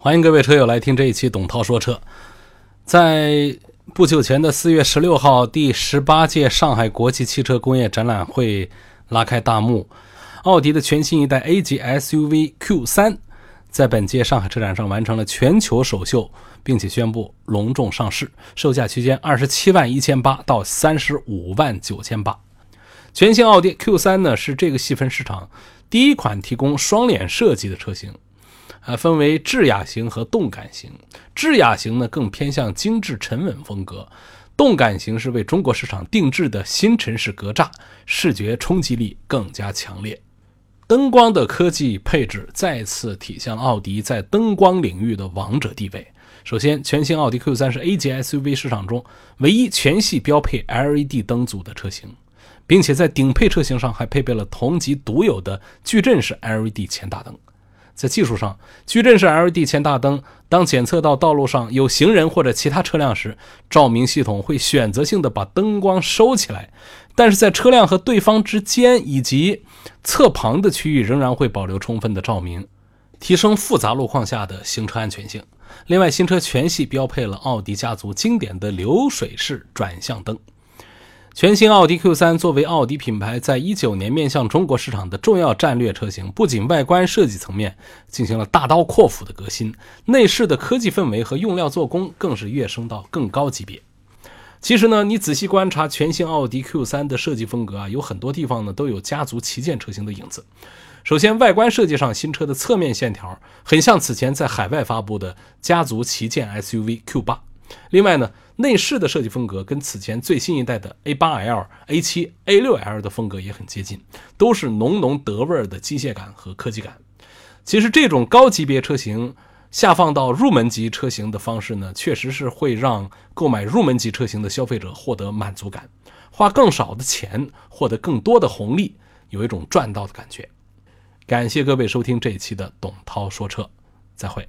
欢迎各位车友来听这一期董涛说车。在不久前的四月十六号，第十八届上海国际汽车工业展览会拉开大幕，奥迪的全新一代 A 级 SUV Q3 在本届上海车展上完成了全球首秀，并且宣布隆重上市，售价区间二十七万一千八到三十五万九千八。全新奥迪 Q3 呢是这个细分市场第一款提供双脸设计的车型，呃，分为智雅型和动感型。智雅型呢更偏向精致沉稳风格，动感型是为中国市场定制的新城市格栅，视觉冲击力更加强烈。灯光的科技配置再次体现了奥迪在灯光领域的王者地位。首先，全新奥迪 Q3 是 A 级 SUV 市场中唯一全系标配 LED 灯组的车型。并且在顶配车型上还配备了同级独有的矩阵式 LED 前大灯。在技术上，矩阵式 LED 前大灯当检测到道路上有行人或者其他车辆时，照明系统会选择性的把灯光收起来；但是在车辆和对方之间以及侧旁的区域仍然会保留充分的照明，提升复杂路况下的行车安全性。另外，新车全系标配了奥迪家族经典的流水式转向灯。全新奥迪 Q3 作为奥迪品牌在一九年面向中国市场的重要战略车型，不仅外观设计层面进行了大刀阔斧的革新，内饰的科技氛围和用料做工更是跃升到更高级别。其实呢，你仔细观察全新奥迪 Q3 的设计风格啊，有很多地方呢都有家族旗舰车型的影子。首先，外观设计上，新车的侧面线条很像此前在海外发布的家族旗舰 SUV Q8。另外呢，内饰的设计风格跟此前最新一代的 A8L、A7、A6L 的风格也很接近，都是浓浓德味儿的机械感和科技感。其实这种高级别车型下放到入门级车型的方式呢，确实是会让购买入门级车型的消费者获得满足感，花更少的钱获得更多的红利，有一种赚到的感觉。感谢各位收听这一期的董涛说车，再会。